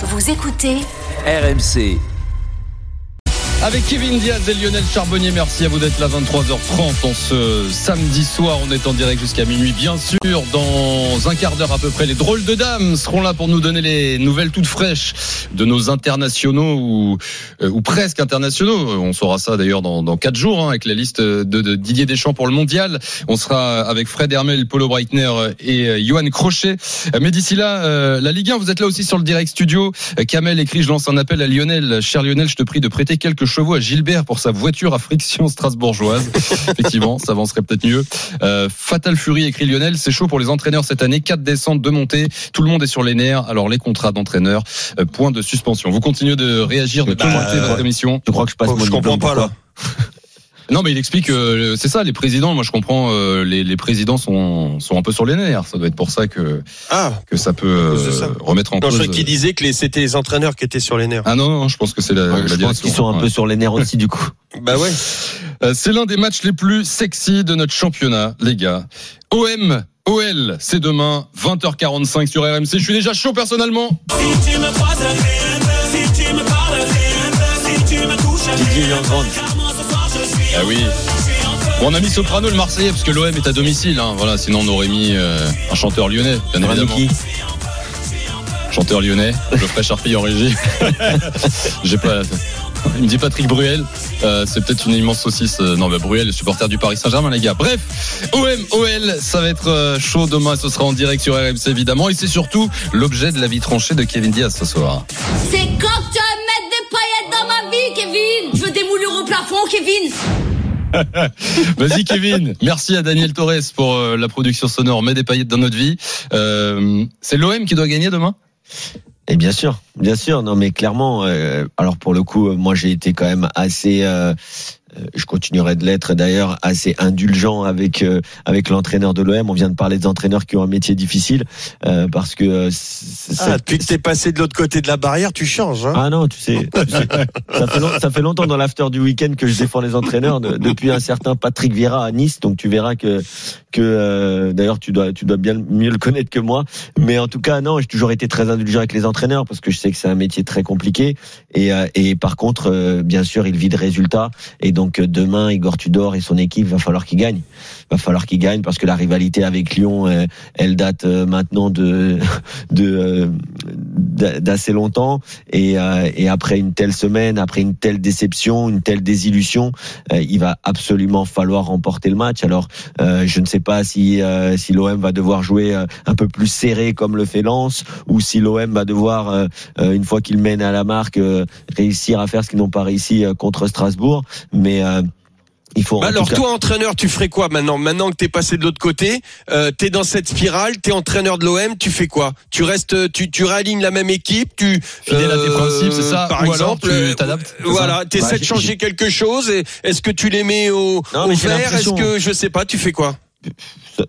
Vous écoutez RMC. Avec Kevin Diaz et Lionel Charbonnier, merci à vous d'être là 23h30 en ce samedi soir. On est en direct jusqu'à minuit, bien sûr. Dans un quart d'heure à peu près, les drôles de dames seront là pour nous donner les nouvelles toutes fraîches de nos internationaux ou, euh, ou presque internationaux. On saura ça d'ailleurs dans, dans quatre jours hein, avec la liste de, de, Didier Deschamps pour le mondial. On sera avec Fred Hermel, Paulo Breitner et euh, Johan Crochet. Euh, mais d'ici là, la Ligue 1, vous êtes là aussi sur le direct studio. Kamel écrit, je lance un appel à Lionel. Cher Lionel, je te prie de prêter quelques chevaux à Gilbert pour sa voiture à friction strasbourgeoise. Effectivement, ça avancerait peut-être mieux. Euh, Fatal Fury écrit Lionel, c'est chaud pour les entraîneurs cette année. Quatre descentes, deux montées. Tout le monde est sur les nerfs. Alors les contrats d'entraîneurs, euh, point de suspension. Vous continuez de réagir, de commenter bah, votre émission. Je crois que je passe. Oh, je comprends pas là. Non, mais il explique que euh, c'est ça, les présidents. Moi, je comprends. Euh, les, les, présidents sont, sont un peu sur les nerfs. Ça doit être pour ça que ah, que ça peut euh, remettre en cause. Je qui disait que c'était les entraîneurs qui étaient sur les nerfs. Ah non, non, je pense que c'est la, ouais, la Je pense qu'ils sont un peu sur les nerfs aussi, du coup. Bah ouais. c'est l'un des matchs les plus sexy de notre championnat, les gars. OM. OL, c'est demain, 20h45 sur RMC. Je suis déjà chaud personnellement. Si tu me si ah oui. Bon, on a mis Soprano le Marseillais parce que l'OM est à domicile. Hein. Voilà, sinon on aurait mis euh, un chanteur lyonnais, bien évidemment. Chanteur lyonnais, Geoffrey Charpille en régie. J'ai pas. Il me dit Patrick Bruel. Euh, c'est peut-être une immense saucisse. Euh, non, mais Bruel, supporter du Paris Saint-Germain, les gars. Bref, OM, OL, ça va être chaud demain. Ce sera en direct sur RMC, évidemment. Et c'est surtout l'objet de la vie tranchée de Kevin Diaz ce soir. C'est quand plafond, Kevin. Vas-y Kevin, merci à Daniel Torres pour euh, la production sonore, met des paillettes dans notre vie. Euh, c'est l'OM qui doit gagner demain? Et bien sûr, bien sûr, non mais clairement. Euh, alors pour le coup, moi j'ai été quand même assez je continuerai de l'être d'ailleurs assez indulgent avec euh, avec l'entraîneur de l'OM. On vient de parler des entraîneurs qui ont un métier difficile euh, parce que euh, ah, depuis que t'es passé de l'autre côté de la barrière, tu changes. Hein ah non, tu sais, ça, fait ça fait longtemps dans l'after du week-end que je défends les entraîneurs depuis un certain Patrick Vieira à Nice. Donc tu verras que que d'ailleurs tu dois tu dois bien mieux le connaître que moi. Mais en tout cas non, j'ai toujours été très indulgent avec les entraîneurs parce que je sais que c'est un métier très compliqué et et par contre bien sûr il vit de résultats et donc donc demain, Igor Tudor et son équipe, va falloir qu'ils gagnent. Va falloir qu'ils gagnent parce que la rivalité avec Lyon, euh, elle date euh, maintenant de euh, d'assez longtemps. Et, et après une telle semaine, après une telle déception, une telle désillusion, il va absolument falloir remporter le match. Alors, je ne sais pas si si l'OM va devoir jouer un peu plus serré comme le fait Lens, ou si l'OM va devoir une fois qu'il mène à la marque réussir à faire ce qu'ils n'ont pas réussi contre Strasbourg. Mais euh, il faut. Bah alors toi, entraîneur, tu ferais quoi maintenant Maintenant que t'es passé de l'autre côté, euh, t'es dans cette spirale, t'es entraîneur de l'OM, tu fais quoi Tu restes, tu, tu réalignes la même équipe, tu fidèle à tes principes, c'est ça Par exemple, tu t'adaptes. Voilà, t'essaies bah, de changer quelque chose. Est-ce que tu les mets au, au vert Est-ce que je sais pas, tu fais quoi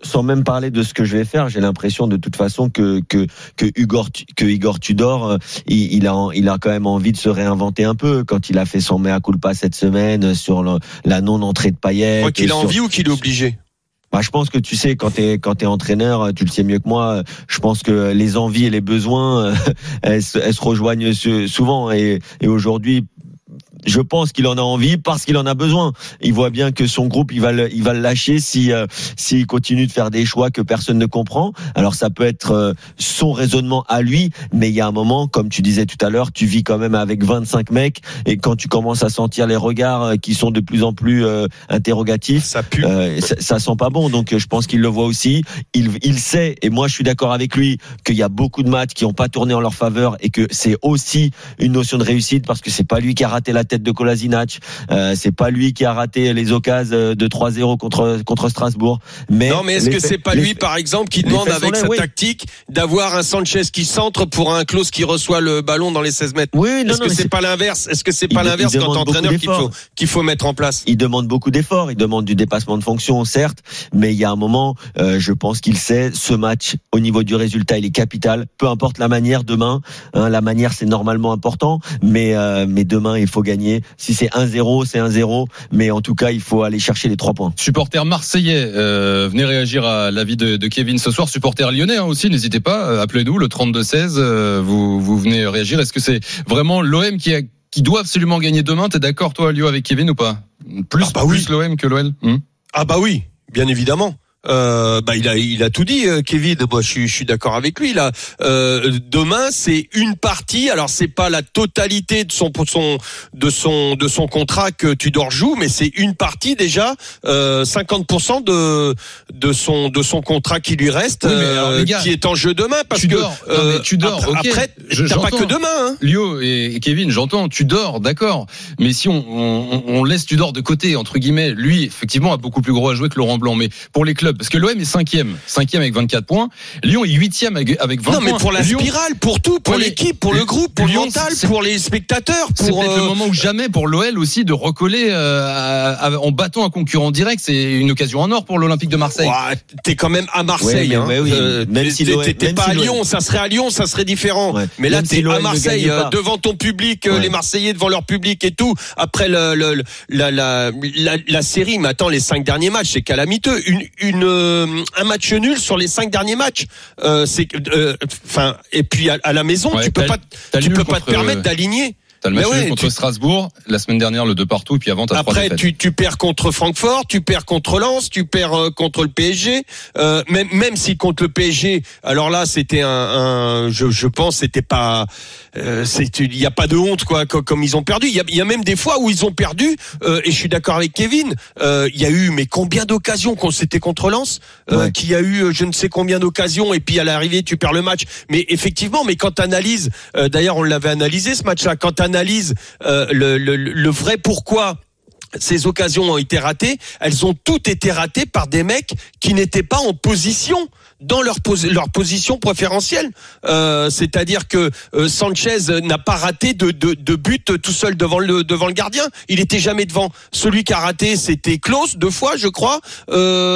sans même parler de ce que je vais faire, j'ai l'impression de toute façon que que que Igor que Igor Tudor, euh, il, a il a quand même envie de se réinventer un peu quand il a fait son mea culpa cette semaine sur la non entrée de Payet. Qu'il a envie ou qu'il est obligé? Bah, je pense que tu sais quand t'es quand t'es entraîneur, tu le sais mieux que moi. Je pense que les envies et les besoins, elles, elles se rejoignent souvent. Et, et aujourd'hui, je pense qu'il en a envie parce qu'il en a besoin. Il voit bien que son groupe, il va le, il va le lâcher si euh, s'il continue de faire des choix que personne ne comprend. Alors ça peut être euh, son raisonnement à lui, mais il y a un moment, comme tu disais tout à l'heure, tu vis quand même avec 25 mecs et quand tu commences à sentir les regards euh, qui sont de plus en plus interrogatifs, ça pue. Ça, ça, sent pas bon. Donc je pense qu'il le voit aussi. Il, il sait et moi je suis d'accord avec lui qu'il y a beaucoup de matchs qui n'ont pas tourné en leur faveur et que c'est aussi une notion de réussite parce que c'est pas lui qui a raté la tête de Kolasinac. Euh, c'est pas lui qui a raté les occasions de 3-0 contre contre Strasbourg. Mais non, mais est-ce que c'est pas lui, par exemple, qui demande avec sa tactique d'avoir un Sanchez qui centre pour un Klaus qui reçoit le ballon dans les 16 mètres? Oui, Est-ce que c'est pas l'inverse? Est-ce que c'est pas l'inverse quand entraîneur qu'il faut qu'il faut mettre en place? Il demande beaucoup d'efforts. Il demande du dépassement de fonction, certes, mais il y a un moment, euh, je pense qu'il sait ce match au niveau du résultat, il est capital. Peu importe la manière demain, hein, la manière c'est normalement important, mais euh, mais demain il faut gagner gagner. Si c'est 1-0, c'est 1-0, mais en tout cas, il faut aller chercher les trois points. Supporter marseillais, euh, venez réagir à l'avis de, de Kevin ce soir. Supporter lyonnais hein, aussi, n'hésitez pas, euh, appelez-nous le 32-16, euh, vous, vous venez réagir. Est-ce que c'est vraiment l'OM qui, a, qui doit absolument gagner demain? T'es d'accord toi, Lio, avec Kevin ou pas? Plus, Ah bah oui. plus l'OM que l'OL Hmm? Ah bah oui, bien évidemment. Euh, bah il a il a tout dit euh, Kevin moi je suis je suis d'accord avec lui là euh, demain c'est une partie alors c'est pas la totalité de son son de son de son contrat que Tudor joue mais c'est une partie déjà euh, 50% de de son de son contrat qui lui reste Oui, alors, euh, gars, qui est en jeu demain parce Tudor, que non, mais Tudor, après, ok, après t'as pas que demain hein. Lio et Kevin, j'entends, tu dors, d'accord. Mais si on, on, on laisse tu dors de côté, entre guillemets, lui, effectivement, a beaucoup plus gros à jouer que Laurent Blanc. Mais pour les clubs, parce que l'OM est cinquième, cinquième avec 24 points. Lyon est huitième avec, avec 20 non mais points. pour la Lyon, spirale pour tout pour l'équipe pour le groupe pour le Lyon, mental c'est- pour les spectateurs c'est peut-être euh, le moment ou jamais pour l'OL aussi de recoller euh, à- à- en battant un concurrent direct. C'est une occasion en or pour l'Olympique de Marseille. Ouah, T'es quand même à Marseille. Ouais, mais- hein. ouais, oui. Euh, Même si t'es- l'OM t'es même pas si à Lyon, ça serait à Lyon, ça serait différent. Ouais. Mais là, Même t'es si à Marseille, euh, devant ton public, euh, Ouais. les Marseillais devant leur public et tout. Après le, le- le- la, la, la, la série, mais attends, les cinq derniers matchs, c'est calamiteux. Une, une, euh, un match nul sur les cinq derniers matchs. Euh, c'est, euh, enfin, et puis à, à la maison, Ouais, tu peux pas, tu peux pas te permettre d'aligner. T'as le match ouais, contre tu- Strasbourg, la semaine dernière le 2 partout, et puis avant t'as Après, tu, tu perds contre Francfort, tu perds contre Lens, tu perds euh, contre le PSG. Euh, même même si contre le PSG, alors là, c'était un, un- je, je pense, c'était pas, euh, c'est, il y a pas de honte quoi, co- comme, ils ont perdu. Il y a, y a même des fois où ils ont perdu. euh, et je suis d'accord avec Kevin. euh, Il y a eu mais combien d'occasions qu'on c'était contre Lens, euh, Ouais. qui a eu je ne sais combien d'occasions et puis à l'arrivée tu perds le match. Mais effectivement, mais quand tu analyses, d'ailleurs on l'avait analysé ce match-là, quand tu analyses euh, le, vrai pourquoi ces occasions ont été ratées, elles ont toutes été ratées par des mecs qui n'étaient pas en position dans leur, leur position préférentielle. Euh, C'est-à-dire que euh, Sanchez n'a pas raté de, de, but tout seul devant le, devant le gardien. Il était jamais devant. Celui qui a raté, c'était Klaus deux fois, je crois.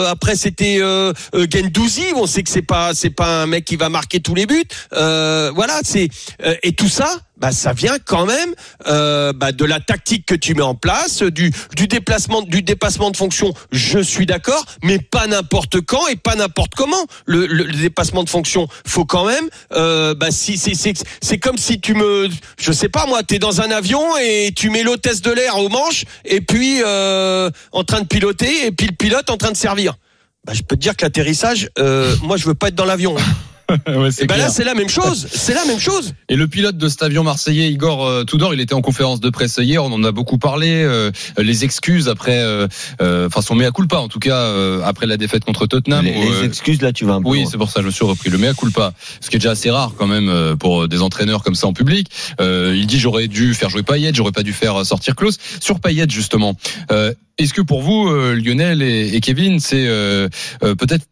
Après, c'était Gendouzi. On sait que c'est pas c'est pas un mec qui va marquer tous les buts. Voilà, c'est et tout ça. Bah, ça vient quand même euh, bah, de la tactique que tu mets en place, du, du déplacement, du dépassement de fonction. Je suis d'accord, mais pas n'importe quand et pas n'importe comment. Le, le, le dépassement de fonction, faut quand même. Euh, bah, si c'est c'est comme si tu me, je sais pas moi, t'es dans un avion et tu mets l'hôtesse de l'air au manche et puis euh, en train de piloter et puis le pilote en train de servir. Bah, je peux te dire que l'atterrissage, euh, moi je veux pas être dans l'avion. Ouais, Et ben là c'est la même chose, c'est la même chose. Et le pilote de cet avion marseillais, Igor euh, Tudor, il était en conférence de presse hier, on en a beaucoup parlé, euh, les excuses après, euh, euh, enfin son mea culpa en tout cas, euh, après la défaite contre Tottenham. les, où, les excuses là, tu vas un peu. oui, c'est pour ça je me suis repris le mea culpa, ce qui est déjà assez rare quand même euh, pour des entraîneurs comme ça en public. Euh, il dit j'aurais dû faire jouer Payet, j'aurais pas dû faire sortir Klaus. Sur Payet justement, euh, est-ce que pour vous, euh, Lionel et, et Kevin, c'est euh, euh, peut-être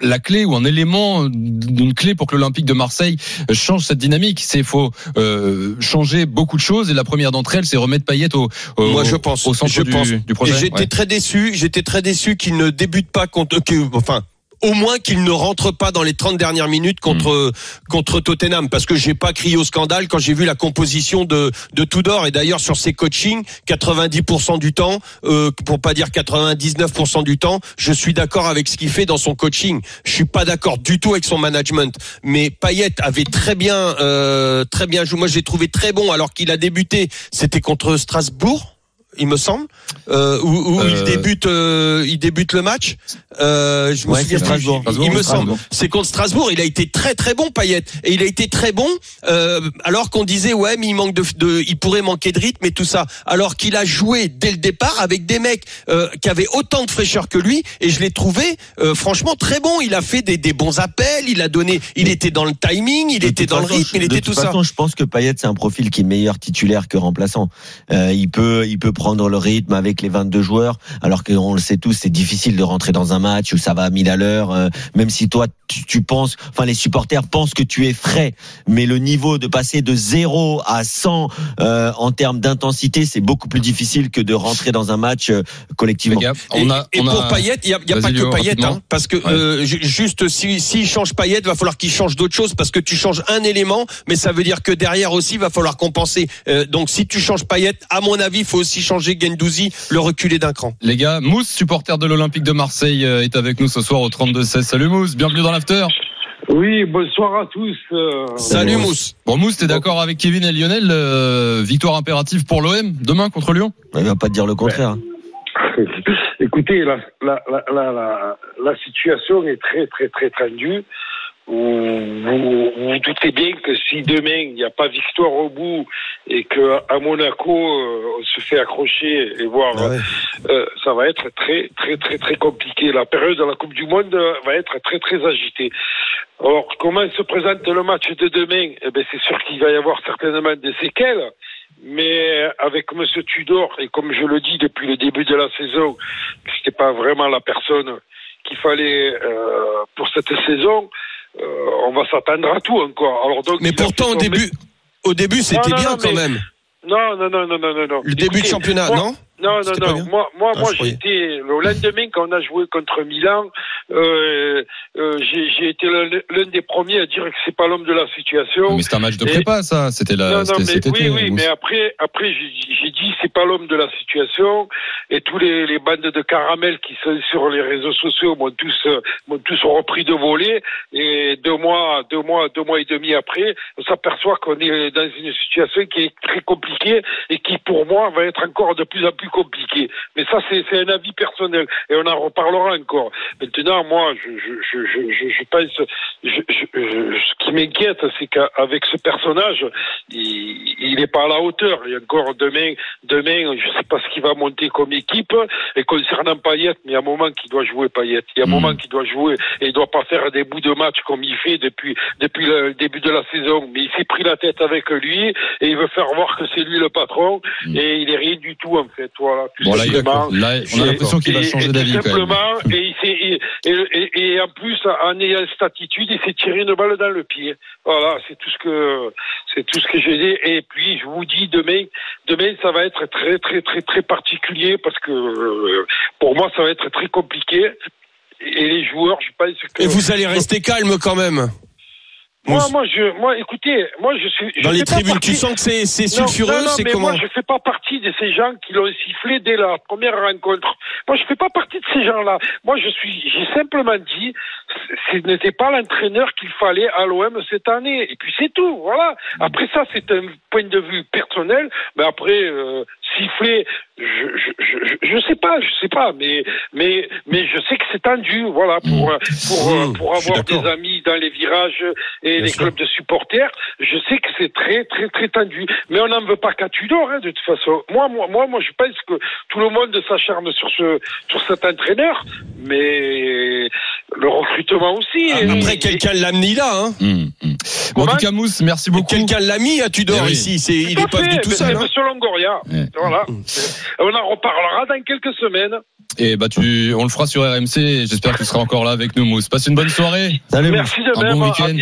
la clé ou un élément d'une clé pour que l'Olympique de Marseille change cette dynamique. C'est faut euh, changer beaucoup de choses et la première d'entre elles, c'est remettre Payet au, au Moi, je pense. au centre je du, pense. du projet. Et j'étais Ouais. très déçu. J'étais très déçu qu'il ne débute pas contre. enfin. Au moins qu'il ne rentre pas dans les 30 dernières minutes contre contre Tottenham. Parce que j'ai pas crié au scandale quand j'ai vu la composition de de Tudor. Et d'ailleurs sur ses coachings 90% du temps euh, pour pas dire 99% du temps je suis d'accord avec ce qu'il fait dans son coaching. Je suis pas d'accord du tout avec son management. Mais Payet avait très bien euh, très bien joué. Moi j'ai trouvé très bon alors qu'il a débuté. C'était contre Strasbourg il me semble, euh, où, où Euh, il débute, euh, il débute le match. Euh, je me Ouais, souviens c'est plus. Strasbourg. Il, il me Strasbourg. semble. C'est contre Strasbourg. Il a été très très bon, Payet, et il a été très bon. alors qu'on disait ouais, mais il manque de, de, il pourrait manquer de rythme et tout ça. Alors qu'il a joué dès le départ avec des mecs qui avaient autant de fraîcheur que lui, et je l'ai trouvé franchement très bon. Il a fait des, des bons appels, il a donné, il était dans le timing, il De était dans le rythme, il de était toute tout ça. façon, je pense que Payet c'est un profil qui est meilleur titulaire que remplaçant. Il peut, il peut prendre prendre le rythme avec les 22 joueurs, alors qu'on le sait tous, c'est difficile de rentrer dans un match où ça va à 1000 à l'heure, euh, même si toi tu, tu penses, enfin les supporters pensent que tu es frais, mais le niveau de passer de 0 à 100 euh, en termes d'intensité, c'est beaucoup plus difficile que de rentrer dans un match euh, collectivement. gars, Et, on a, et on pour a- Payet, il y a, il y a pas que Payet, hein, parce que Ouais. euh, juste si s'il change Payet, va falloir qu'il change d'autres choses, parce que tu changes un élément, mais ça veut dire que derrière aussi, va falloir compenser. Euh, donc si tu changes Payet, à mon avis, il faut aussi changer Gendouzi, le reculer d'un cran. Les gars, Mousse, supporter de l'Olympique de Marseille, euh, est avec nous ce soir au 32-16. Salut Mousse, bienvenue dans l'after. Oui, bonsoir à tous. euh, Salut Mousse. Mousse. Bon Mousse, t'es d'accord avec Kevin et Lionel euh, Victoire impérative pour l'OM demain contre Lyon? Il va pas te dire le contraire. Écoutez, la, la, la, la, la, la situation est très, très, très tendue. Vous, vous vous doutez bien que si demain il n'y a pas victoire au bout et que à Monaco euh, on se fait accrocher et voir, euh, ça va être très, très, très, très compliqué. La période de la Coupe du Monde euh, va être très, très agitée. Alors, comment se présente le match de demain? Eh ben, C'est sûr qu'il va y avoir certainement des séquelles. Mais avec Monsieur Tudor, et comme je le dis depuis le début de la saison, c'était pas vraiment la personne qu'il fallait euh, pour cette saison, euh, on va s'attendre à tout encore. Alors donc, Mais pourtant au début, au début c'était bien non, quand mais- même. Non, non, non, non, non, non. Le début de championnat, moi- non non, non, non. Moi, moi, Ah, moi, j'étais le lendemain quand on a joué contre Milan. Euh, euh, j'ai été l'un des premiers à dire que c'est pas l'homme de la situation. Mais c'était un match de Et- prépa, ça. C'était la, non, non, mais oui, été, oui, mais après, après, j'ai j'ai dit c'est pas l'homme de la situation et tous les, les bandes de caramel qui sont sur les réseaux sociaux m'ont tous, euh, m'ont tous repris de voler et deux mois, deux mois, deux mois et demi après, on s'aperçoit qu'on est dans une situation qui est très compliquée et qui pour moi va être encore de plus en plus compliquée. Mais ça, c'est un avis personnel et on en reparlera encore. Maintenant, moi, je, je, je, je, pense, je, je, je- ce qui m'inquiète, c'est qu'avec ce personnage, il, n'est pas à la hauteur. Et encore demain, demain, je sais pas ce qu'il va monter comme équipe. Et concernant Payet, mais il y a un moment qu'il doit jouer Payet. Il y a un Mhm. moment qu'il doit jouer et il doit pas faire des bouts de match comme il fait depuis depuis le début de la saison. Mais il s'est pris la tête avec lui et il veut faire voir que c'est lui le patron Mhm. et il est rien du tout en fait. Voilà. tout Bon, là, il- simplement. là, on a l'impression qu'il va changer d'avis tout quand même. simplement, et, il s'est- et, et- et- et en plus, en ayant cette attitude, il s'est tiré une balle dans le pied. Voilà, c'est tout ce que c'est tout ce que j'ai dit. Et puis, je vous dis, demain, demain, ça va être très, très, très, très particulier parce que euh, pour moi, ça va être très compliqué. Et les joueurs, je pense que. Et vous allez rester calme quand même. Moi, moi, je, moi, écoutez, moi, je suis. je Dans les tribunes, partie- tu sens que c'est c'est sulfureux, non, non, c'est mais comment Moi, je fais pas partie de ces gens qui l'ont sifflé dès la première rencontre. Moi, je fais pas partie de ces gens-là. Moi, je suis, j'ai simplement dit, ce n'était pas l'entraîneur qu'il fallait à l'OM cette année. Et puis c'est tout. Voilà. Après ça, c'est un point de vue personnel. Mais après, euh, siffler, je, je, je, je, je sais pas, je sais pas. Mais, mais, mais je sais que c'est tendu. Voilà, pour, euh, pour, euh, Mmh, pour avoir des amis dans les virages et Bien les sûr. clubs de supporters. Je sais que c'est très, très, très tendu. Mais on n'en veut pas qu'à Tudor, hein, de toute façon. Moi, moi, moi, moi, je pense que tout le monde s'acharne sur ce, sur cet entraîneur, mais le recrutement aussi. Ah, Et- Après, quelqu'un l'a mis là. Hein. Hum. Bon, en tout cas, Mousse, merci beaucoup. Quelqu'un l'a mis à Tudor Eh oui. ici. C'est, il Tout à est pas venu tout seul. c'est hein. Monsieur Longoria. Ouais. Voilà. On en reparlera dans quelques semaines. Et bah, tu, on le fera sur RMC. J'espère que tu seras encore là avec nous, Mousse. Passe une bonne soirée. Salut. Merci de Un même. bon week-end.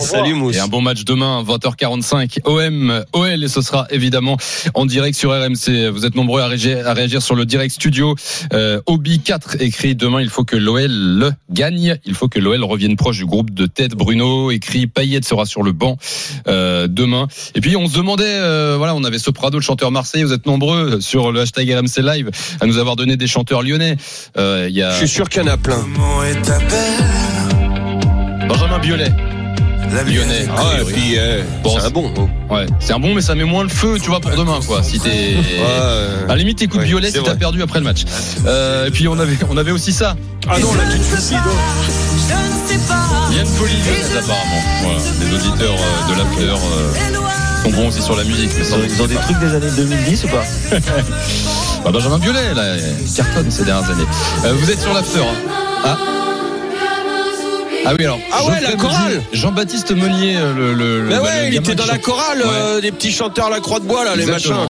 Salut Mousse. Et un bon match demain, 20h45, OM, OL, et ce sera évidemment en direct sur RMC. Vous êtes nombreux à réagir, à réagir sur le direct studio. Euh, Obi 4 écrit demain, il faut que l'OL le gagne. Il faut que l'OL revienne proche du groupe de tête. Bruno écrit Payet sera sur le banc euh, demain. Et puis on se demandait, euh, voilà, on avait Soprano, le chanteur marseillais. Vous êtes nombreux sur le hashtag RMC Live à nous avoir donné des chanteurs lyonnais. Euh, Il y a Je suis sûr qu'il y en a plein. Benjamin Biolay, lyonnais. a Ah, et puis, euh, Bon, c'est un bon. Ouais, c'est un bon, mais ça met moins le feu, tu vois, pour demain, quoi. Si t'es. Ouais. À la limite, écoute Ouais, Violet si t'as perdu après le match. Euh, et puis on avait, on avait aussi ça. Ah non, là, tu te suicides. Il y a une folie lyonnaise, apparemment. Voilà, les auditeurs euh, de l'after euh, sont bons aussi sur la musique. Mais Ils ça, ont, ils ont des trucs des années 2010 ou pas? Bah, Benjamin Violet, là, cartonne ces dernières années. Euh, vous êtes sur l'after. hein. Ah. Ah oui, alors. Ah ouais, la chorale. Jean-Baptiste Meunier, euh, le. le, le- ouais, il était dans la chante. chorale, Ouais. euh, des petits chanteurs à la croix de bois, là, les machins.